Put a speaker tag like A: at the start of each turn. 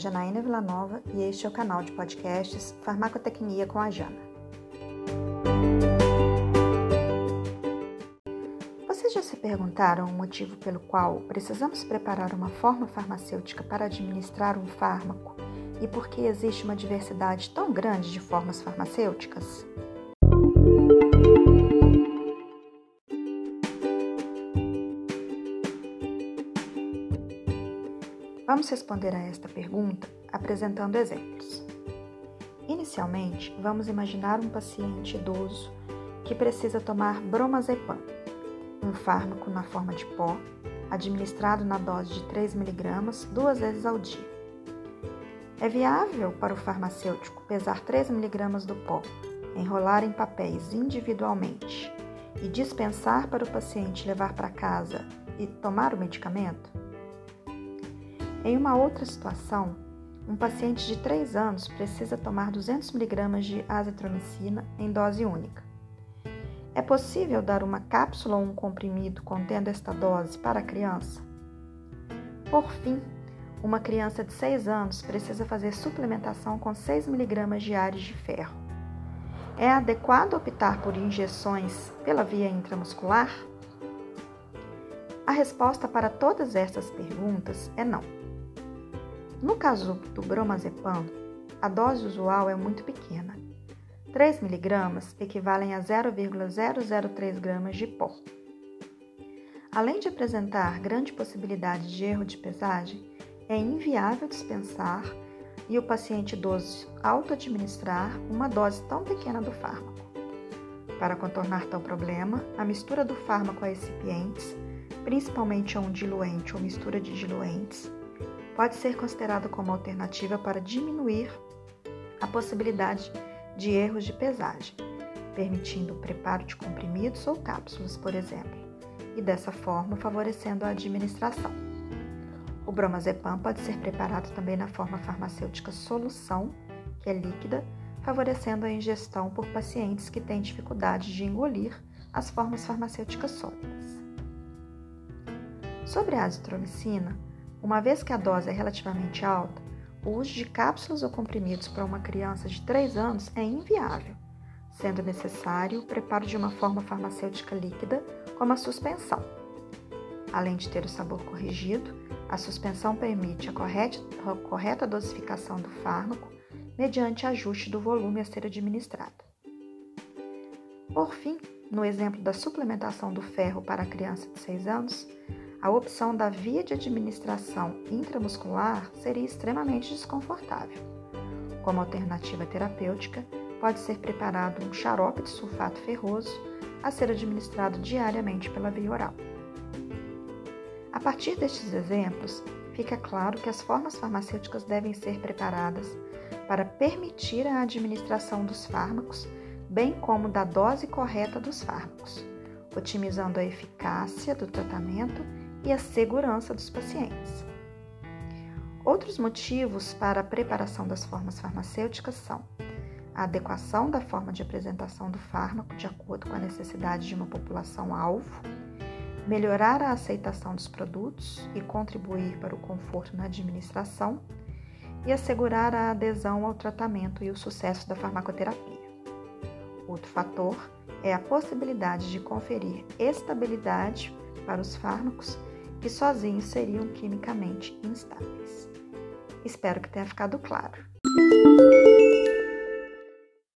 A: Janaína Villanova e este é o canal de podcasts Farmacotecnia com a Jana. Vocês já se perguntaram o motivo pelo qual precisamos preparar uma forma farmacêutica para administrar um fármaco e por que existe uma diversidade tão grande de formas farmacêuticas? Vamos responder a esta pergunta apresentando exemplos. Inicialmente, vamos imaginar um paciente idoso que precisa tomar bromazepam, um fármaco na forma de pó, administrado na dose de 3 mg duas vezes ao dia. É viável para o farmacêutico pesar 3 mg do pó, enrolar em papéis individualmente e dispensar para o paciente levar para casa e tomar o medicamento? Em uma outra situação, um paciente de 3 anos precisa tomar 200 mg de azitromicina em dose única. É possível dar uma cápsula ou um comprimido contendo esta dose para a criança? Por fim, uma criança de 6 anos precisa fazer suplementação com 6 mg diários de ferro. É adequado optar por injeções pela via intramuscular? A resposta para todas essas perguntas é não. No caso do bromazepam, a dose usual é muito pequena. 3 mg equivalem a 0,003 gramas de pó. Além de apresentar grande possibilidade de erro de pesagem, é inviável dispensar e o paciente idoso auto-administrar uma dose tão pequena do fármaco. Para contornar tal problema, a mistura do fármaco a recipientes, principalmente a um diluente ou mistura de diluentes, pode ser considerado como alternativa para diminuir a possibilidade de erros de pesagem, permitindo o preparo de comprimidos ou cápsulas, por exemplo, e dessa forma favorecendo a administração. O bromazepam pode ser preparado também na forma farmacêutica solução, que é líquida, favorecendo a ingestão por pacientes que têm dificuldade de engolir as formas farmacêuticas sólidas. Sobre a azitromicina, uma vez que a dose é relativamente alta, o uso de cápsulas ou comprimidos para uma criança de 3 anos é inviável, sendo necessário o preparo de uma forma farmacêutica líquida, como a suspensão. Além de ter o sabor corrigido, a suspensão permite a correta, dosificação do fármaco mediante ajuste do volume a ser administrado. Por fim, no exemplo da suplementação do ferro para a criança de 6 anos, a opção da via de administração intramuscular seria extremamente desconfortável. Como alternativa terapêutica, pode ser preparado um xarope de sulfato ferroso a ser administrado diariamente pela via oral. A partir destes exemplos, fica claro que as formas farmacêuticas devem ser preparadas para permitir a administração dos fármacos, bem como da dose correta dos fármacos, otimizando a eficácia do tratamento e a segurança dos pacientes. Outros motivos para a preparação das formas farmacêuticas são a adequação da forma de apresentação do fármaco de acordo com a necessidade de uma população-alvo, melhorar a aceitação dos produtos e contribuir para o conforto na administração, e assegurar a adesão ao tratamento e o sucesso da farmacoterapia. Outro fator é a possibilidade de conferir estabilidade para os fármacos que sozinhos seriam quimicamente instáveis. Espero que tenha ficado claro.